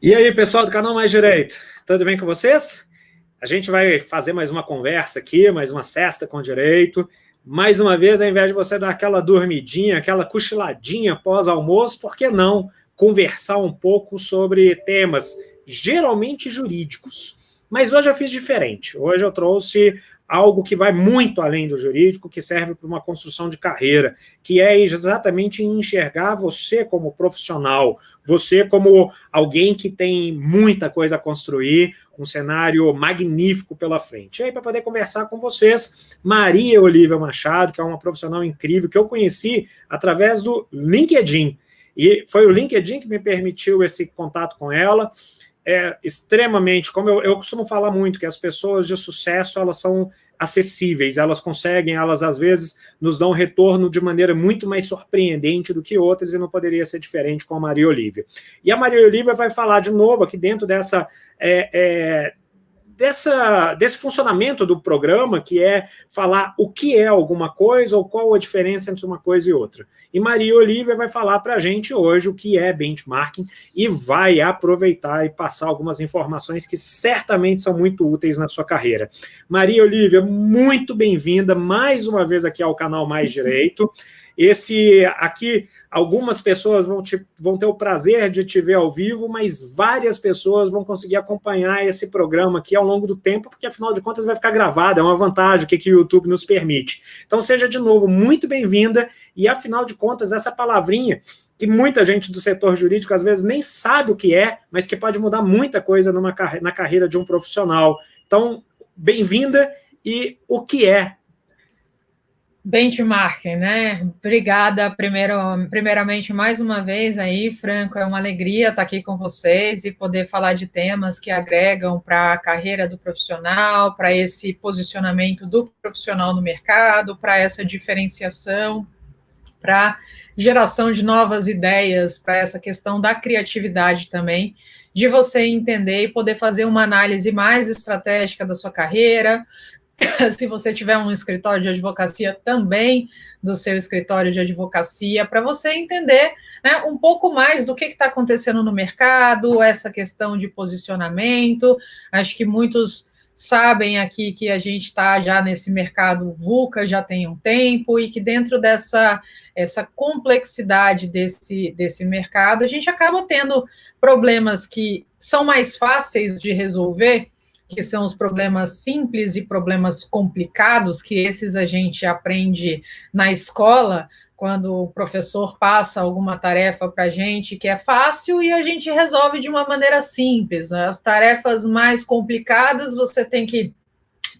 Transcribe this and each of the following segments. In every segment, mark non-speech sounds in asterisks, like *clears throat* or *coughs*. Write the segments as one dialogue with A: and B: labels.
A: E aí, pessoal do canal Mais Direito, tudo bem com vocês? A gente vai fazer mais uma conversa aqui, mais uma cesta com direito. Mais uma vez, ao invés de você dar aquela dormidinha, aquela cochiladinha pós-almoço, por que não conversar um pouco sobre temas geralmente jurídicos? Mas hoje eu fiz diferente. Hoje eu trouxe algo que vai muito além do jurídico, que serve para uma construção de carreira, que é exatamente enxergar você como profissional, você como alguém que tem muita coisa a construir, um cenário magnífico pela frente. E aí, para poder conversar com vocês, Maria Olivia Machado, que é uma profissional incrível, que eu conheci através do LinkedIn. E foi o LinkedIn que me permitiu esse contato com ela é extremamente, como eu, eu costumo falar muito, que as pessoas de sucesso elas são acessíveis, elas conseguem, elas às vezes nos dão retorno de maneira muito mais surpreendente do que outras e não poderia ser diferente com a Maria Olivia. E a Maria Olivia vai falar de novo aqui dentro dessa é, é, dessa, desse funcionamento do programa, que é falar o que é alguma coisa ou qual a diferença entre uma coisa e outra. E Maria Olivia vai falar para a gente hoje o que é benchmarking e vai aproveitar e passar algumas informações que certamente são muito úteis na sua carreira. Maria Olivia, muito bem-vinda mais uma vez aqui ao canal Mais Direito. Esse aqui Algumas pessoas vão, te, vão ter o prazer de te ver ao vivo, mas várias pessoas vão conseguir acompanhar esse programa aqui ao longo do tempo, porque afinal de contas vai ficar gravado, é uma vantagem que, que o YouTube nos permite. Então seja de novo muito bem-vinda, e afinal de contas, essa palavrinha que muita gente do setor jurídico às vezes nem sabe o que é, mas que pode mudar muita coisa numa, na carreira de um profissional. Então, bem-vinda e o que é
B: benchmarking, né? Obrigada, primeiro, primeiramente, mais uma vez aí, Franco, é uma alegria estar aqui com vocês e poder falar de temas que agregam para a carreira do profissional, para esse posicionamento do profissional no mercado, para essa diferenciação, para geração de novas ideias, para essa questão da criatividade também, de você entender e poder fazer uma análise mais estratégica da sua carreira, *coughs* se você tiver um escritório de advocacia, também do seu escritório de advocacia, para você entender né, um pouco mais do que está acontecendo no mercado, essa questão de posicionamento. Acho que muitos sabem aqui que a gente está já nesse mercado VUCA já tem um tempo e que dentro dessa essa complexidade desse, desse mercado, a gente acaba tendo problemas que são mais fáceis de resolver que são os problemas simples e problemas complicados, que esses a gente aprende na escola, quando o professor passa alguma tarefa para a gente que é fácil e a gente resolve de uma maneira simples. As tarefas mais complicadas você tem que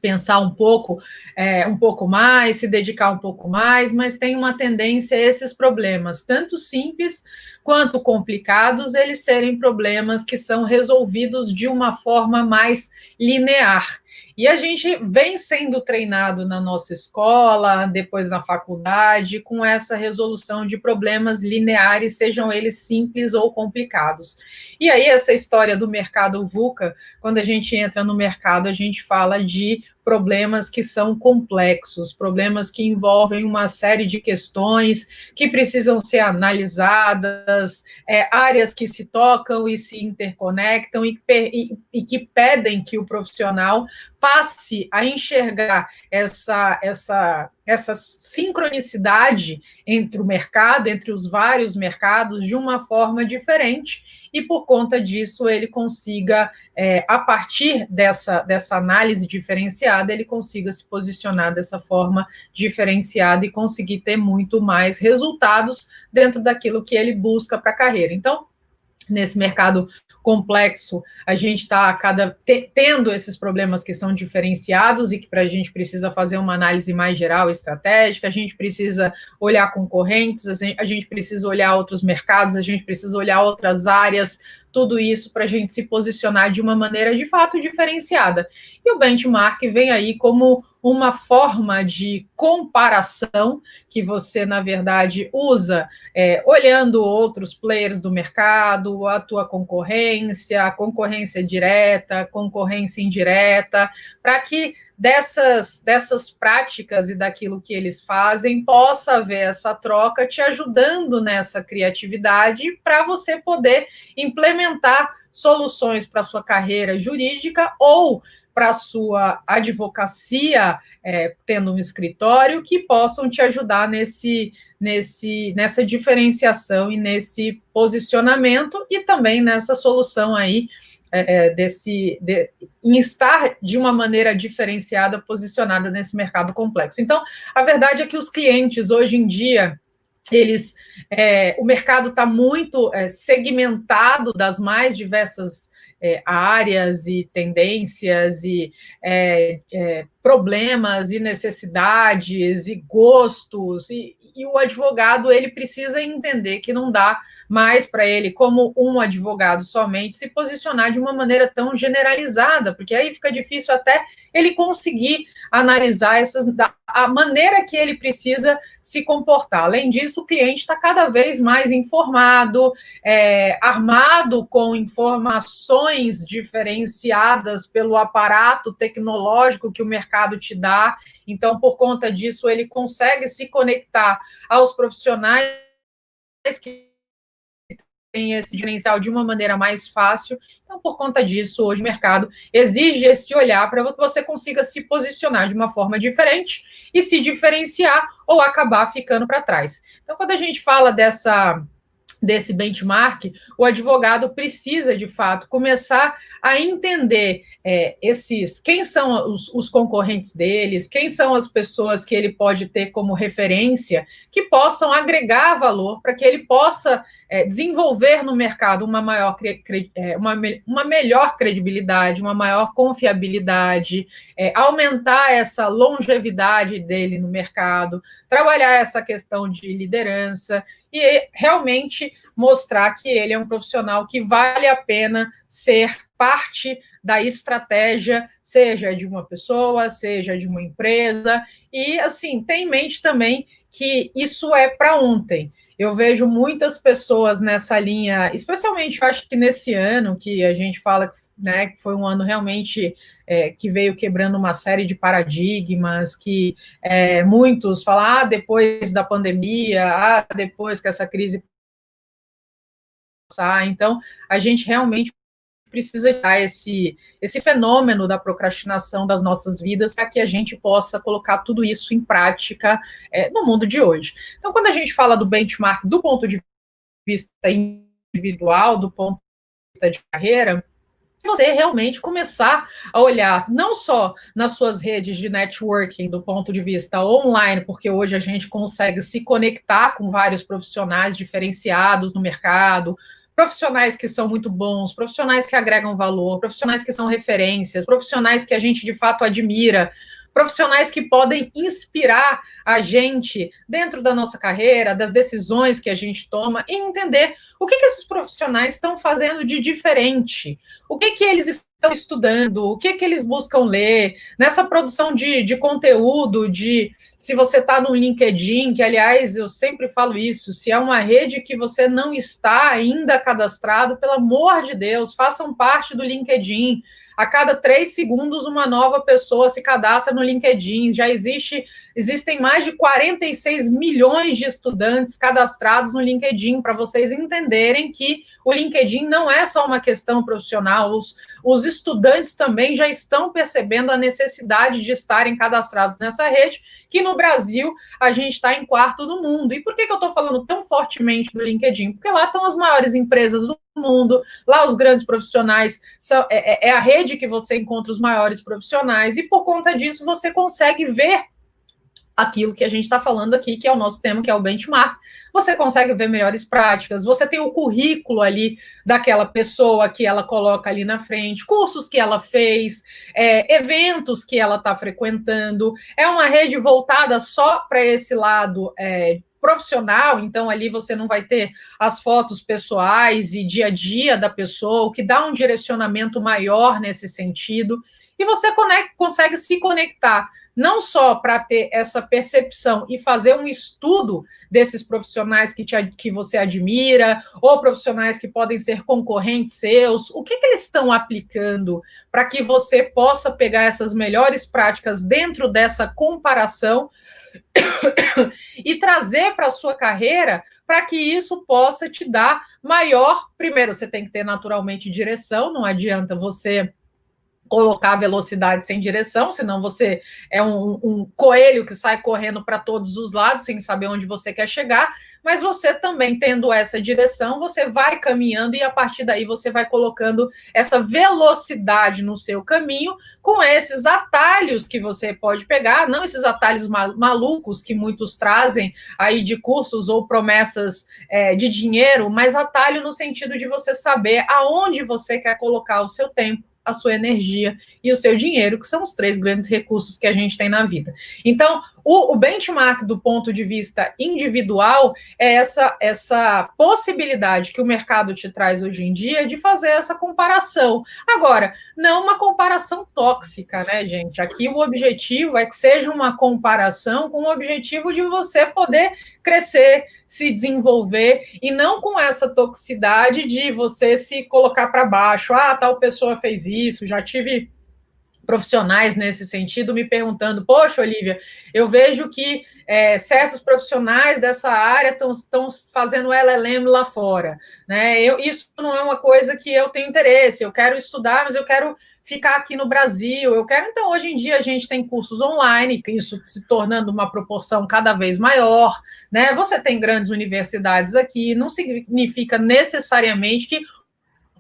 B: pensar um pouco, é, um pouco mais, se dedicar um pouco mais, mas tem uma tendência a esses problemas, tanto simples quanto complicados, eles serem problemas que são resolvidos de uma forma mais linear. E a gente vem sendo treinado na nossa escola, depois na faculdade, com essa resolução de problemas lineares, sejam eles simples ou complicados. E aí, essa história do mercado VUCA, quando a gente entra no mercado, a gente fala de problemas que são complexos, problemas que envolvem uma série de questões que precisam ser analisadas, é, áreas que se tocam e se interconectam e, e, e que pedem que o profissional passe a enxergar essa, essa, essa sincronicidade entre o mercado, entre os vários mercados, de uma forma diferente e por conta disso ele consiga, é, a partir dessa, dessa análise diferenciada, ele consiga se posicionar dessa forma diferenciada e conseguir ter muito mais resultados dentro daquilo que ele busca para a carreira. Então, nesse mercado complexo, a gente está cada te, tendo esses problemas que são diferenciados e que para a gente precisa fazer uma análise mais geral, estratégica, a gente precisa olhar concorrentes, a gente, a gente precisa olhar outros mercados, a gente precisa olhar outras áreas, tudo isso para a gente se posicionar de uma maneira de fato diferenciada. E o benchmark vem aí como uma forma de comparação que você, na verdade, usa é, olhando outros players do mercado, a tua concorrência, concorrência direta, concorrência indireta, para que dessas, dessas práticas e daquilo que eles fazem possa haver essa troca te ajudando nessa criatividade para você poder implementar soluções para sua carreira jurídica ou para sua advocacia, é, tendo um escritório, que possam te ajudar nesse, nesse, nessa diferenciação e nesse posicionamento e também nessa solução aí é, é desse de, em estar de uma maneira diferenciada, posicionada nesse mercado complexo. Então, a verdade é que os clientes hoje em dia eles é, o mercado está muito é, segmentado das mais diversas é, áreas e tendências e é, é, problemas e necessidades e gostos e, e o advogado ele precisa entender que não dá mais para ele, como um advogado somente, se posicionar de uma maneira tão generalizada, porque aí fica difícil até ele conseguir analisar essas, a maneira que ele precisa se comportar. Além disso, o cliente está cada vez mais informado, é, armado com informações diferenciadas pelo aparato tecnológico que o mercado te dá. Então, por conta disso, ele consegue se conectar aos profissionais que tem esse diferencial de uma maneira mais fácil. Então, por conta disso, hoje o mercado exige esse olhar para que você consiga se posicionar de uma forma diferente e se diferenciar ou acabar ficando para trás. Então, quando a gente fala dessa desse benchmark, o advogado precisa, de fato, começar a entender é, esses quem são os, os, concorrentes deles, quem são as pessoas que ele pode ter como referência, que possam agregar valor para que ele possa é, desenvolver no mercado uma maior é, uma, uma melhor credibilidade, uma maior confiabilidade, é, aumentar essa longevidade dele no mercado, trabalhar essa questão de liderança e realmente mostrar que ele é um profissional que vale a pena ser parte da estratégia, seja de uma pessoa, seja de uma empresa, e assim, tem em mente também que isso é para ontem. Eu vejo muitas pessoas nessa linha, especialmente eu acho que nesse ano que a gente fala né, foi um ano realmente é, que veio quebrando uma série de paradigmas, que é, muitos falam, ah, depois da pandemia, ah, depois que essa crise passar, então a gente realmente precisa dar esse, esse fenômeno da procrastinação das nossas vidas para que a gente possa colocar tudo isso em prática é, no mundo de hoje. Então, quando a gente fala do benchmark do ponto de vista individual, do ponto de vista de carreira, você realmente começar a olhar não só nas suas redes de networking do ponto de vista online, porque hoje a gente consegue se conectar com vários profissionais diferenciados no mercado, profissionais que são muito bons, profissionais que agregam valor, profissionais que são referências, profissionais que a gente de fato admira, profissionais que podem inspirar a gente dentro da nossa carreira, das decisões que a gente toma, e entender o que, que esses profissionais estão fazendo de diferente, o que, que eles estão estudando, o que, que eles buscam ler, nessa produção de, de conteúdo, de se você está no LinkedIn, que aliás eu sempre falo isso, se é uma rede que você não está ainda cadastrado, pelo amor de Deus, façam parte do LinkedIn a cada três segundos uma nova pessoa se cadastra no LinkedIn. Já existe, existem mais de 46 milhões de estudantes cadastrados no LinkedIn, para vocês entenderem que o LinkedIn não é só uma questão profissional, os, os estudantes também já estão percebendo a necessidade de estarem cadastrados nessa rede, que no Brasil a gente está em quarto no mundo. E por que, que eu estou falando tão fortemente do LinkedIn? Porque lá estão as maiores empresas do mundo, lá os grandes profissionais, são, é, é, é a rede que você encontra os maiores profissionais, e por conta disso você consegue ver aquilo que a gente está falando aqui, que é o nosso tema, que é o benchmark. Você consegue ver melhores práticas, você tem o currículo ali daquela pessoa que ela coloca ali na frente, cursos que ela fez, é, eventos que ela está frequentando. É uma rede voltada só para esse lado é, profissional, então ali você não vai ter as fotos pessoais e dia a dia da pessoa, o que dá um direcionamento maior nesse sentido. e você conecta, consegue se conectar não só para ter essa percepção e fazer um estudo desses profissionais que, te, que você admira, ou profissionais que podem ser concorrentes seus, o que, que eles estão aplicando para que você possa pegar essas melhores práticas dentro dessa comparação *coughs* e trazer para a sua carreira para que isso possa te dar maior. Primeiro, você tem que ter naturalmente direção, não adianta você colocar velocidade sem direção, senão você é um, um coelho que sai correndo para todos os lados sem saber onde você quer chegar. Mas você também tendo essa direção, você vai caminhando e a partir daí você vai colocando essa velocidade no seu caminho com esses atalhos que você pode pegar, não esses atalhos malucos que muitos trazem aí de cursos ou promessas é, de dinheiro, mas atalho no sentido de você saber aonde você quer colocar o seu tempo a sua energia e o seu dinheiro, que são os três grandes recursos que a gente tem na vida. Então, o, o benchmark do ponto de vista individual é essa, essa possibilidade que o mercado te traz hoje em dia de fazer essa comparação. Agora, não uma comparação tóxica, né, gente? Aqui o objetivo é que seja uma comparação com o objetivo de você poder crescer, se desenvolver e não com essa toxicidade de você se colocar para baixo. Ah, tal pessoa fez isso, já tive profissionais nesse sentido me perguntando: Poxa, Olivia, eu vejo que é, certos profissionais dessa área estão fazendo LLM lá fora. Né? Eu, isso não é uma coisa que eu tenho interesse, eu quero estudar, mas eu quero ficar aqui no Brasil. Eu quero, então, hoje em dia a gente tem cursos online, isso se tornando uma proporção cada vez maior. Né? Você tem grandes universidades aqui, não significa necessariamente que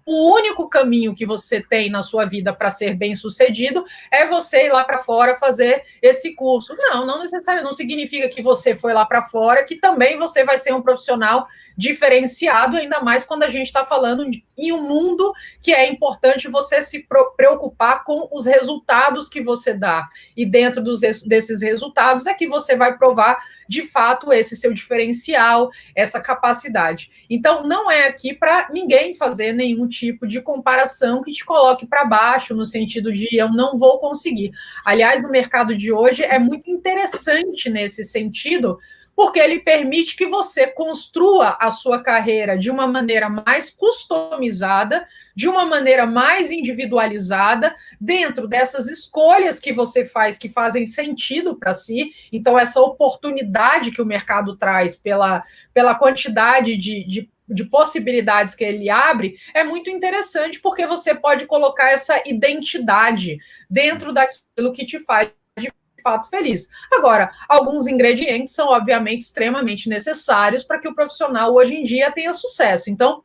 B: o único caminho que você tem na sua vida para ser bem sucedido é você ir lá para fora fazer esse curso. Não, não necessariamente, não significa que você foi lá para fora, que também você vai ser um profissional diferenciado, ainda mais quando a gente está falando de, em um mundo que é importante você se preocupar com os resultados que você dá. E dentro dos, desses resultados é que você vai provar de fato esse seu diferencial, essa capacidade. Então, não é aqui para ninguém fazer nenhum tipo de comparação que te coloque para baixo, no sentido de eu não vou conseguir. Aliás, no mercado de hoje é muito interessante nesse sentido porque ele permite que você construa a sua carreira de uma maneira mais customizada, de uma maneira mais individualizada, dentro dessas escolhas que você faz que fazem sentido para si. Então, essa oportunidade que o mercado traz pela, pela quantidade de, de de possibilidades que ele abre é muito interessante porque você pode colocar essa identidade dentro daquilo que te faz fato feliz. Agora, alguns ingredientes são obviamente extremamente necessários para que o profissional hoje em dia tenha sucesso. Então,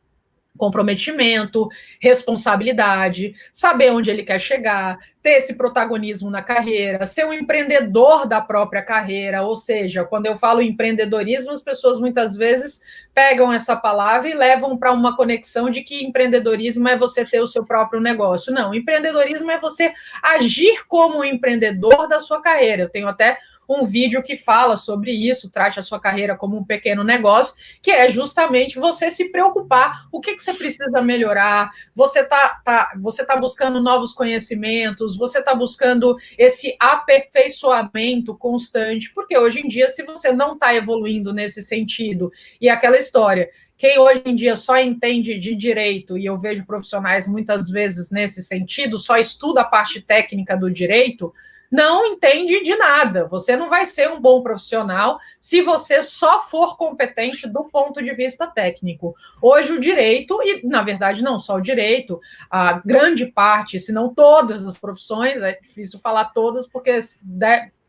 B: comprometimento, responsabilidade, saber onde ele quer chegar, ter esse protagonismo na carreira, ser um empreendedor da própria carreira, ou seja, quando eu falo empreendedorismo, as pessoas muitas vezes pegam essa palavra e levam para uma conexão de que empreendedorismo é você ter o seu próprio negócio. Não, empreendedorismo é você agir como empreendedor da sua carreira. Eu tenho até um vídeo que fala sobre isso, trate a sua carreira como um pequeno negócio, que é justamente você se preocupar, o que, que você precisa melhorar, você está tá, você tá buscando novos conhecimentos, você está buscando esse aperfeiçoamento constante, porque hoje em dia, se você não está evoluindo nesse sentido, e aquela história, quem hoje em dia só entende de direito, e eu vejo profissionais muitas vezes nesse sentido, só estuda a parte técnica do direito, não entende de nada. Você não vai ser um bom profissional se você só for competente do ponto de vista técnico. Hoje, o direito, e na verdade, não só o direito, a grande parte, se não todas as profissões, é difícil falar todas, porque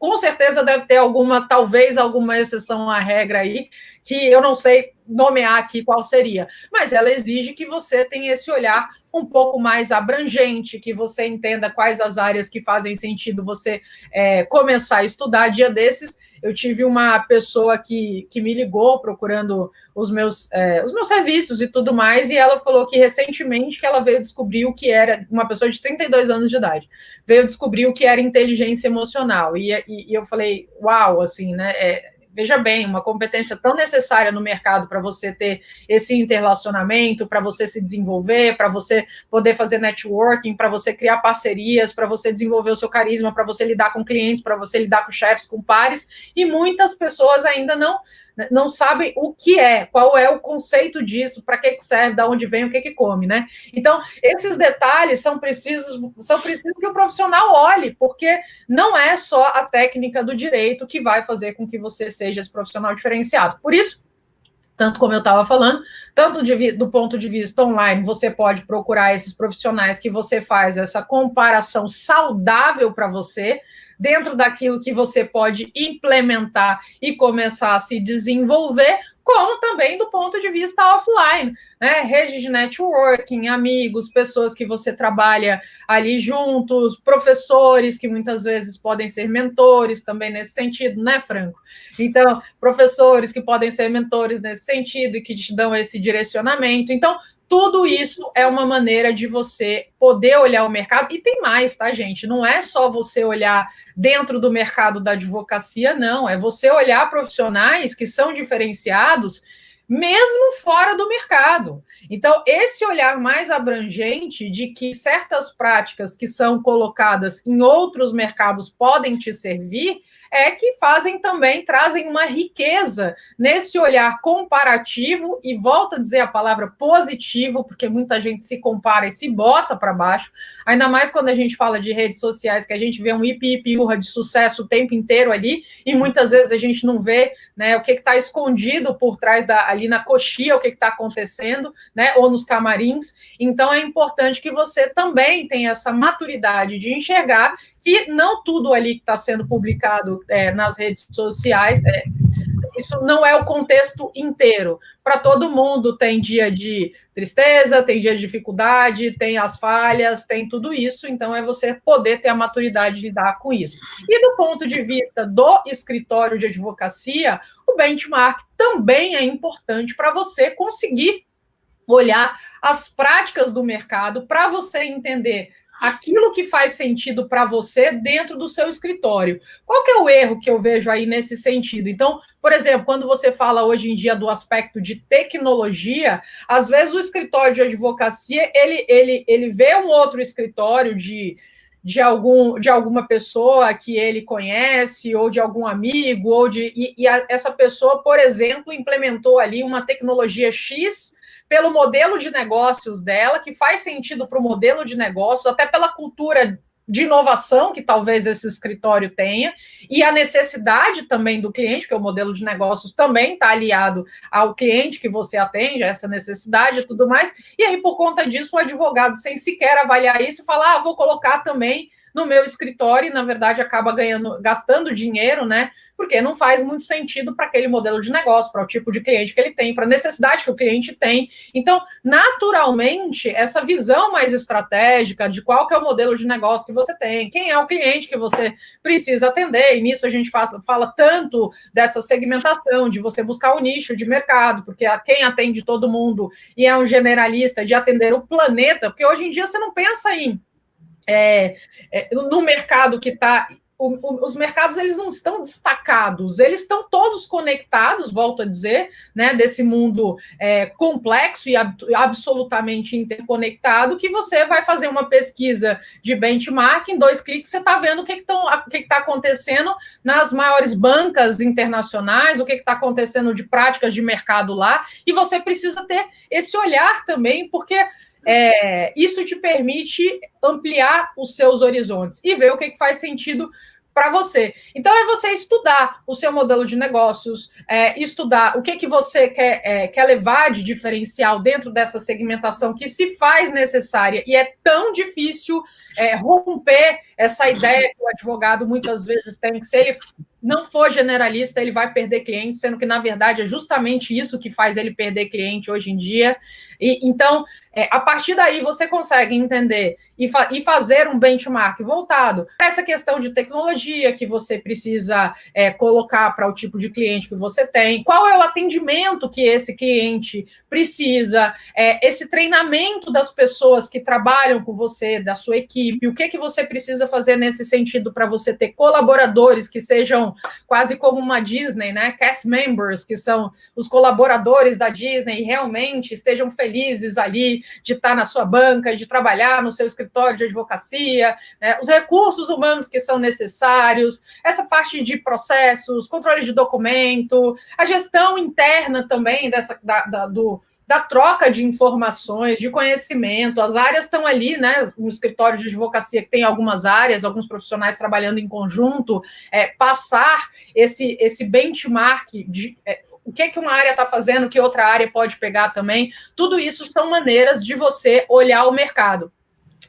B: com certeza deve ter alguma, talvez alguma exceção à regra aí, que eu não sei nomear aqui qual seria, mas ela exige que você tenha esse olhar um pouco mais abrangente, que você entenda quais as áreas que fazem sentido você é, começar a estudar. Dia desses, eu tive uma pessoa que, que me ligou procurando os meus, é, os meus serviços e tudo mais, e ela falou que recentemente que ela veio descobrir o que era, uma pessoa de 32 anos de idade, veio descobrir o que era inteligência emocional. E, e, e eu falei, uau, assim, né? É, veja bem, uma competência tão necessária no mercado para você ter esse interrelacionamento, para você se desenvolver, para você poder fazer networking, para você criar parcerias, para você desenvolver o seu carisma, para você lidar com clientes, para você lidar com chefes, com pares, e muitas pessoas ainda não não sabem o que é, qual é o conceito disso, para que, que serve, de onde vem, o que, que come, né? Então, esses detalhes são precisos, são precisos que o profissional olhe, porque não é só a técnica do direito que vai fazer com que você seja esse profissional diferenciado. Por isso, tanto como eu estava falando, tanto de, do ponto de vista online, você pode procurar esses profissionais que você faz essa comparação saudável para você, dentro daquilo que você pode implementar e começar a se desenvolver, como também do ponto de vista offline, né? Rede de networking, amigos, pessoas que você trabalha ali juntos, professores que muitas vezes podem ser mentores também nesse sentido, né, Franco? Então, professores que podem ser mentores nesse sentido e que te dão esse direcionamento. Então, tudo isso é uma maneira de você poder olhar o mercado. E tem mais, tá, gente? Não é só você olhar dentro do mercado da advocacia, não. É você olhar profissionais que são diferenciados mesmo fora do mercado. Então, esse olhar mais abrangente de que certas práticas que são colocadas em outros mercados podem te servir é que fazem também, trazem uma riqueza nesse olhar comparativo, e volto a dizer a palavra positivo, porque muita gente se compara e se bota para baixo, ainda mais quando a gente fala de redes sociais, que a gente vê um ipi-ipi-urra de sucesso o tempo inteiro ali, e muitas vezes a gente não vê né, o que está escondido por trás da, ali na coxia, o que está acontecendo, né, ou nos camarins. Então é importante que você também tenha essa maturidade de enxergar que não tudo ali que está sendo publicado é, nas redes sociais, é, isso não é o contexto inteiro. Para todo mundo tem dia de tristeza, tem dia de dificuldade, tem as falhas, tem tudo isso. Então é você poder ter a maturidade de lidar com isso. E do ponto de vista do escritório de advocacia, o benchmark também é importante para você conseguir olhar as práticas do mercado para você entender aquilo que faz sentido para você dentro do seu escritório. Qual que é o erro que eu vejo aí nesse sentido? Então, por exemplo, quando você fala hoje em dia do aspecto de tecnologia, às vezes o escritório de advocacia, ele, ele, ele vê um outro escritório de, de, algum, de alguma pessoa que ele conhece, ou de algum amigo, ou de. E, e a, essa pessoa, por exemplo, implementou ali uma tecnologia X pelo modelo de negócios dela, que faz sentido para o modelo de negócios, até pela cultura de inovação que talvez esse escritório tenha, e a necessidade também do cliente, que o modelo de negócios também está aliado ao cliente que você atende, a essa necessidade e tudo mais, e aí, por conta disso, o advogado, sem sequer avaliar isso, fala: ah, vou colocar também no meu escritório e, na verdade, acaba ganhando, gastando dinheiro, né? Porque não faz muito sentido para aquele modelo de negócio, para o tipo de cliente que ele tem, para a necessidade que o cliente tem. Então, naturalmente, essa visão mais estratégica de qual que é o modelo de negócio que você tem, quem é o cliente que você precisa atender, e nisso a gente faz, fala tanto dessa segmentação, de você buscar o nicho de mercado, porque quem atende todo mundo e é um generalista de atender o planeta, porque hoje em dia você não pensa em é, é, no mercado que está os mercados eles não estão destacados, eles estão todos conectados, volto a dizer, né, desse mundo é, complexo e ab absolutamente interconectado, que você vai fazer uma pesquisa de benchmark, em dois cliques você está vendo o que está que que tá acontecendo nas maiores bancas internacionais, o que está acontecendo de práticas de mercado lá, e você precisa ter esse olhar também, porque é, isso te permite ampliar os seus horizontes e ver o que, que faz sentido para você. Então é você estudar o seu modelo de negócios, é, estudar o que, que você quer, é, quer levar de diferencial dentro dessa segmentação que se faz necessária e é tão difícil é, romper essa ideia que o advogado muitas vezes tem que se ele não for generalista, ele vai perder cliente, sendo que, na verdade, é justamente isso que faz ele perder cliente hoje em dia. E, então, É, a partir daí você consegue entender e, fa e, fazer um benchmark voltado para essa questão de tecnologia que você precisa é, colocar para o tipo de cliente que você tem, qual é o atendimento que esse cliente precisa, é, esse treinamento das pessoas que trabalham com você, da sua equipe, o que, que você precisa fazer nesse sentido para você ter colaboradores que sejam quase como uma Disney, né? Cast members, que são os colaboradores da Disney e realmente estejam ali de estar na sua banca, de trabalhar no seu escritório de advocacia, né? os recursos humanos que são necessários, essa parte de processos, controle de documento, a gestão interna também dessa da, da, do da troca de informações, de conhecimento. As áreas estão ali, né? Um escritório de advocacia que tem algumas áreas, alguns profissionais trabalhando em conjunto, é, passar esse, esse benchmark de. É, o que, que uma área está fazendo, que outra área pode pegar também. Tudo isso são maneiras de você olhar o mercado.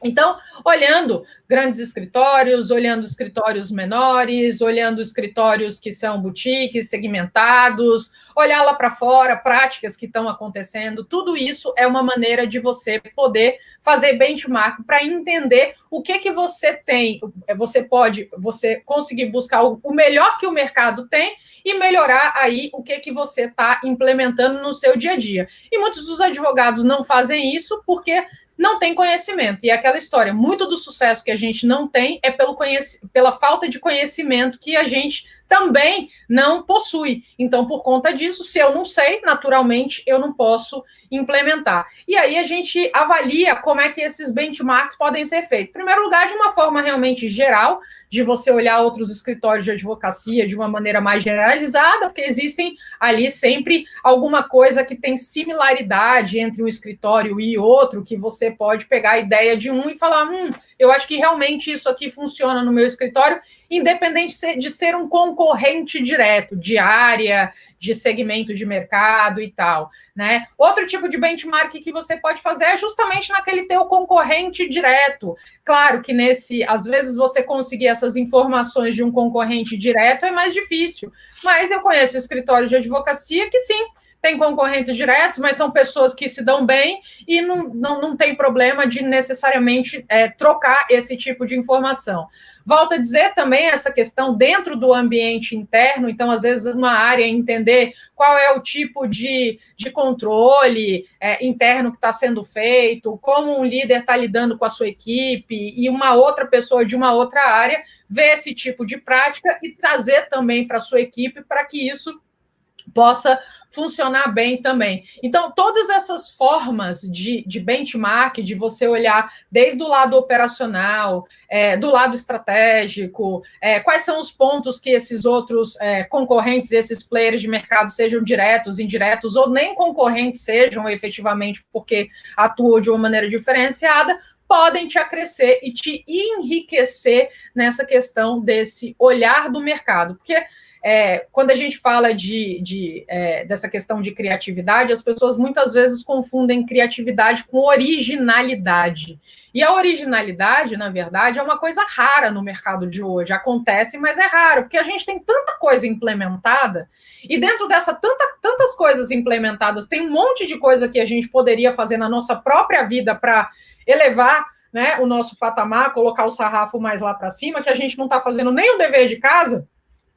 B: Então, olhando grandes escritórios, olhando escritórios menores, olhando escritórios que são boutiques, segmentados, olhar lá para fora, práticas que estão acontecendo, tudo isso é uma maneira de você poder fazer benchmark para entender o que que você tem, você pode, você conseguir buscar o melhor que o mercado tem e melhorar aí o que que você está implementando no seu dia a dia. E muitos dos advogados não fazem isso porque não tem conhecimento. E é aquela história, muito do sucesso que a gente não tem é pelo pela falta de conhecimento que a gente também não possui. Então, por conta disso, se eu não sei, naturalmente eu não posso implementar. E aí a gente avalia como é que esses benchmarks podem ser feitos. Em primeiro lugar, de uma forma realmente geral, de você olhar outros escritórios de advocacia de uma maneira mais generalizada, porque existem ali sempre alguma coisa que tem similaridade entre um escritório e outro, que você pode pegar a ideia de um e falar: hum, eu acho que realmente isso aqui funciona no meu escritório independente de ser um concorrente direto, de área, de segmento de mercado e tal, né? Outro tipo de benchmark que você pode fazer é justamente naquele teu concorrente direto. Claro que nesse, às vezes você conseguir essas informações de um concorrente direto é mais difícil, mas eu conheço escritórios de advocacia que sim, tem concorrentes diretos, mas são pessoas que se dão bem e não, não, não tem problema de necessariamente é, trocar esse tipo de informação. Volto a dizer também essa questão dentro do ambiente interno, então, às vezes, uma área entender qual é o tipo de, de controle é, interno que está sendo feito, como um líder está lidando com a sua equipe, e uma outra pessoa de uma outra área ver esse tipo de prática e trazer também para a sua equipe para que isso possa funcionar bem também. Então, todas essas formas de, de benchmark, de você olhar desde o lado operacional, é, do lado estratégico, é, quais são os pontos que esses outros é, concorrentes, esses players de mercado, sejam diretos, indiretos, ou nem concorrentes sejam efetivamente porque atuam de uma maneira diferenciada, podem te acrescer e te enriquecer nessa questão desse olhar do mercado. Porque é, quando a gente fala de, de é, dessa questão de criatividade, as pessoas muitas vezes confundem criatividade com originalidade. E a originalidade, na verdade, é uma coisa rara no mercado de hoje. Acontece, mas é raro, porque a gente tem tanta coisa implementada, e dentro dessa tanta, tantas coisas implementadas, tem um monte de coisa que a gente poderia fazer na nossa própria vida para elevar né, o nosso patamar, colocar o sarrafo mais lá para cima, que a gente não está fazendo nem o dever de casa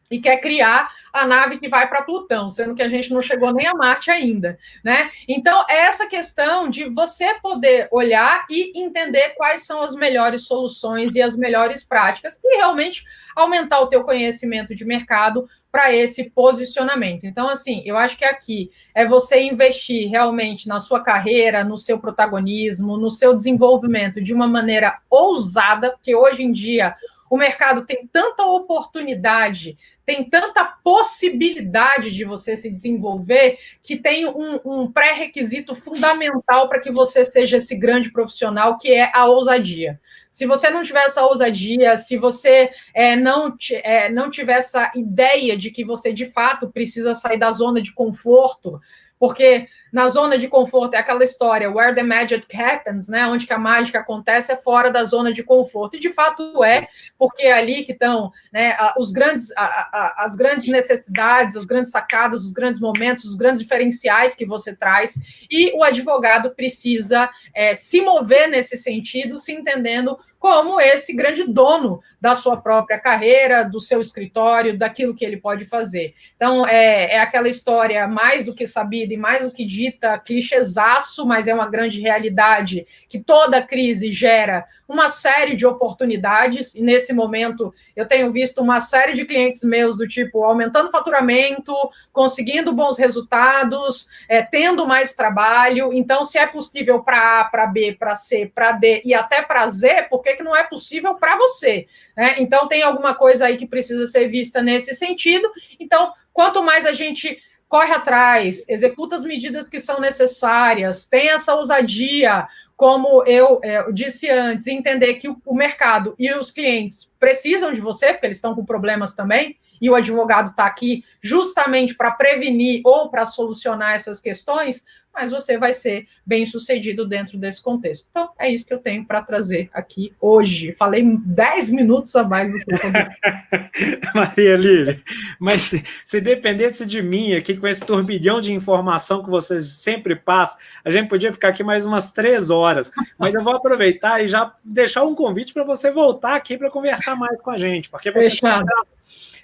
B: e quer criar a nave que vai para Plutão, sendo que a gente não chegou nem a Marte ainda, né? Então, essa questão de você poder olhar e entender quais são as melhores soluções e as melhores práticas e realmente aumentar o teu conhecimento de mercado para esse posicionamento. Então, assim, eu acho que aqui é você investir realmente na sua carreira, no seu protagonismo, no seu desenvolvimento de uma maneira ousada, porque hoje em dia o mercado tem tanta oportunidade, tem tanta possibilidade de você se desenvolver, que tem um, um pré-requisito fundamental para que você seja esse grande profissional, que é a ousadia. Se você não tiver essa ousadia, se você é, não, é, não tiver essa ideia de que você de fato precisa sair da zona de conforto, porque na zona de conforto é aquela história where the magic happens, né? Onde que a mágica acontece é fora da zona de conforto. E de fato é, porque é ali que estão né, os grandes, as grandes necessidades, as grandes sacadas, os grandes momentos, os grandes diferenciais que você traz. E o advogado precisa é, se mover nesse sentido, se entendendo como esse grande dono da sua própria carreira, do seu escritório, daquilo que ele pode fazer. Então, é, é aquela história mais do que sabida e mais do que dita, clichêsaço, mas é uma grande realidade, que toda crise gera uma série de oportunidades, e nesse momento eu tenho visto uma série de clientes meus do tipo aumentando faturamento, conseguindo bons resultados, é, tendo mais trabalho, então se é possível para A, para B, para C, para D e até para Z, porque que, que não é possível para você. Né? Então, tem alguma coisa aí que precisa ser vista nesse sentido. Então, quanto mais a gente corre atrás, executa as medidas que são necessárias, tem essa ousadia, como eu, é, disse antes, entender que o, o mercado e os clientes precisam de você, porque eles estão com problemas também, e o advogado está aqui justamente para prevenir ou para solucionar essas questões, mas você vai ser bem sucedido dentro desse contexto. Então, é isso que eu tenho para trazer aqui hoje. Falei 10 minutos a mais do que eu *laughs*
A: Maria Lívia, mas se, se, dependesse de mim aqui com esse turbilhão de informação que você sempre passa, a gente podia ficar aqui mais umas três horas. Mas eu vou aproveitar e já deixar um convite para você voltar aqui para conversar mais com a gente, porque você traz,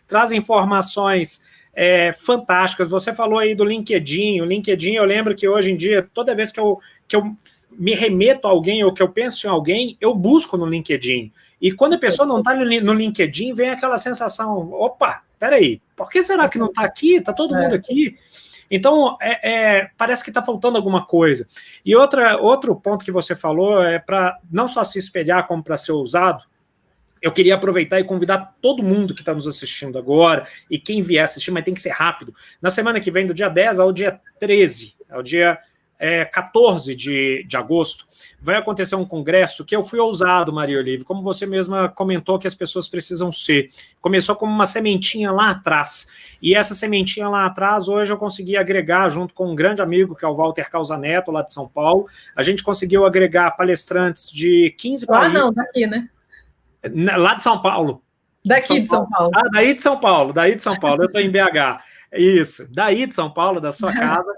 A: traz informações é, fantásticas. Você falou aí do LinkedIn. O LinkedIn, eu lembro que hoje em dia, toda vez que eu, que eu me remeto a alguém ou que eu penso em alguém, eu busco no LinkedIn. E quando a pessoa não está no LinkedIn, vem aquela sensação: opa, peraí, por que será que não está aqui? Está todo mundo é. aqui. Então, é, é, parece que está faltando alguma coisa. E outra, outro ponto que você falou é para não só se espelhar, como para ser usado eu queria aproveitar e convidar todo mundo que está nos assistindo agora e quem vier assistir, mas tem que ser rápido. Na semana que vem, do dia 10 ao dia 13, ao dia é, 14 de, de agosto, vai acontecer um congresso que eu fui ousado, Maria Olive, como você mesma comentou que as pessoas precisam ser. Começou como uma sementinha lá atrás. E essa sementinha lá atrás, hoje eu consegui agregar, junto com um grande amigo, que é o Walter Causaneto, lá de São Paulo, a gente conseguiu agregar palestrantes de 15
B: lá países. Ah, não, daqui, né?
A: Lá de São Paulo.
B: Daqui São de São Paulo.
A: Paulo. Ah, daí de São Paulo, daí de São Paulo. Eu estou em BH. Isso, daí de São Paulo, da sua *laughs* casa.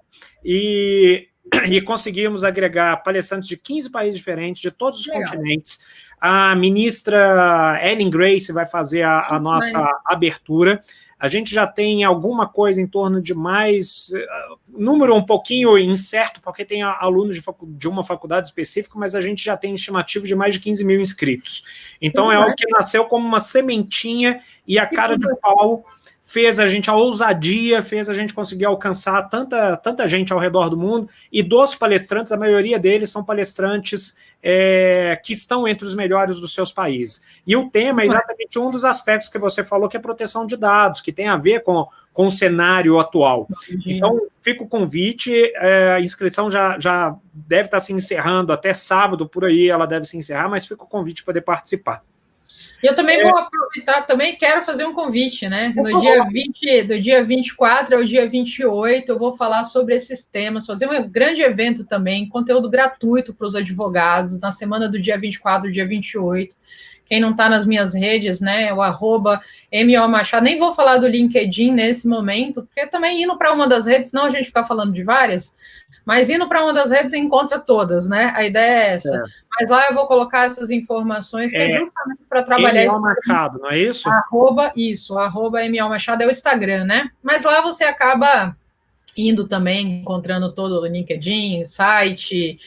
A: E, *clears throat* e conseguimos agregar palestrantes de 15 países diferentes, de todos os Legal. continentes. A ministra Ellen Grace vai fazer a, a nossa abertura. A gente já tem alguma coisa em torno de mais. Número um pouquinho incerto, porque tem alunos de, de, uma faculdade específica, mas a gente já tem estimativa de mais de 15 mil inscritos. Então é algo que nasceu como uma sementinha e a cara de pau fez a gente a ousadia, fez a gente conseguir alcançar tanta, tanta gente ao redor do mundo. E dos palestrantes, a maioria deles são palestrantes é, que estão entre os melhores dos seus países. E o tema é exatamente um dos aspectos que você falou, que é proteção de dados, que tem a ver com, com o cenário atual. Então, fica o convite, é, a inscrição já, já deve estar se encerrando até sábado, por aí ela deve se encerrar, mas fica o convite para poder participar.
B: E eu também é. vou aproveitar, também quero fazer um convite, né? No dia 20, do dia 24 ao dia 28, eu vou falar sobre esses temas, fazer um grande evento também, conteúdo gratuito para os advogados, na semana do dia 24 dia 28. Quem não está nas minhas redes, né? O arroba MO Machado. Nem vou falar do LinkedIn nesse momento, porque também indo para uma das redes, não a gente ficar falando de várias, mas indo para uma das redes encontra todas, né? A ideia é essa. É. Mas lá eu vou colocar essas informações que é, é justamente para trabalhar
A: ML Machado, não é isso?
B: Arroba, isso, arroba ML Machado é o Instagram, né? Mas lá você acaba indo também, encontrando todo o LinkedIn, site,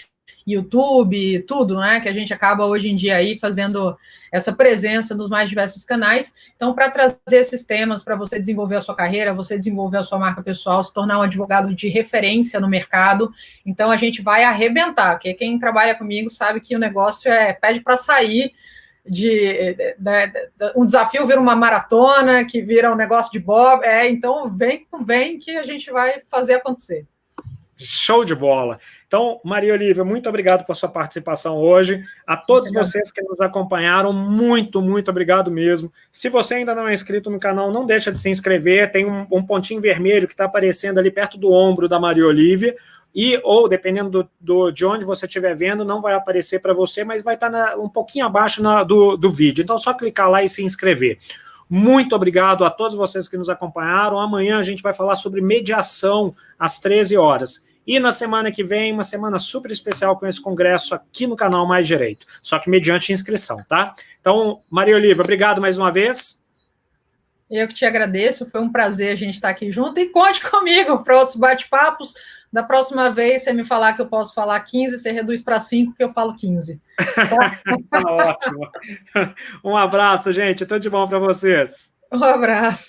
B: YouTube, tudo, né? Que a gente acaba hoje em dia aí fazendo essa presença nos mais diversos canais. Então, para trazer esses temas, para você desenvolver a sua carreira, você desenvolver a sua marca pessoal, se tornar um advogado de referência no mercado. Então, a gente vai arrebentar, porque quem trabalha comigo sabe que o negócio é pede para sair. De, de, de, um desafio vira uma maratona, que vira um negócio de bob, é, então vem, vem que a gente vai fazer acontecer.
A: Show de bola. Então, Maria Olívia, muito obrigado por sua participação hoje. A todos obrigado. vocês que nos acompanharam, muito, muito obrigado mesmo. Se você ainda não é inscrito no canal, não deixa de se inscrever. Tem um, um pontinho vermelho que está aparecendo ali perto do ombro da Maria Olívia. E, ou dependendo do, do de onde você estiver vendo, não vai aparecer para você, mas vai estar tá um pouquinho abaixo na, do, do vídeo. Então, é só clicar lá e se inscrever. Muito obrigado a todos vocês que nos acompanharam. Amanhã a gente vai falar sobre mediação às 13 horas. E na semana que vem, uma semana super especial com esse congresso aqui no canal Mais Direito, só que mediante inscrição, tá? Então, Maria Oliva, obrigado mais uma vez.
B: Eu que te agradeço, foi um prazer a gente estar aqui junto e conte *laughs* comigo para outros bate-papos. Da próxima vez, você me falar que eu posso falar 15, você reduz para 5, que eu falo 15. *laughs*
A: tá ótimo. *laughs* Um abraço, gente. Tudo de bom para vocês.
B: Um abraço.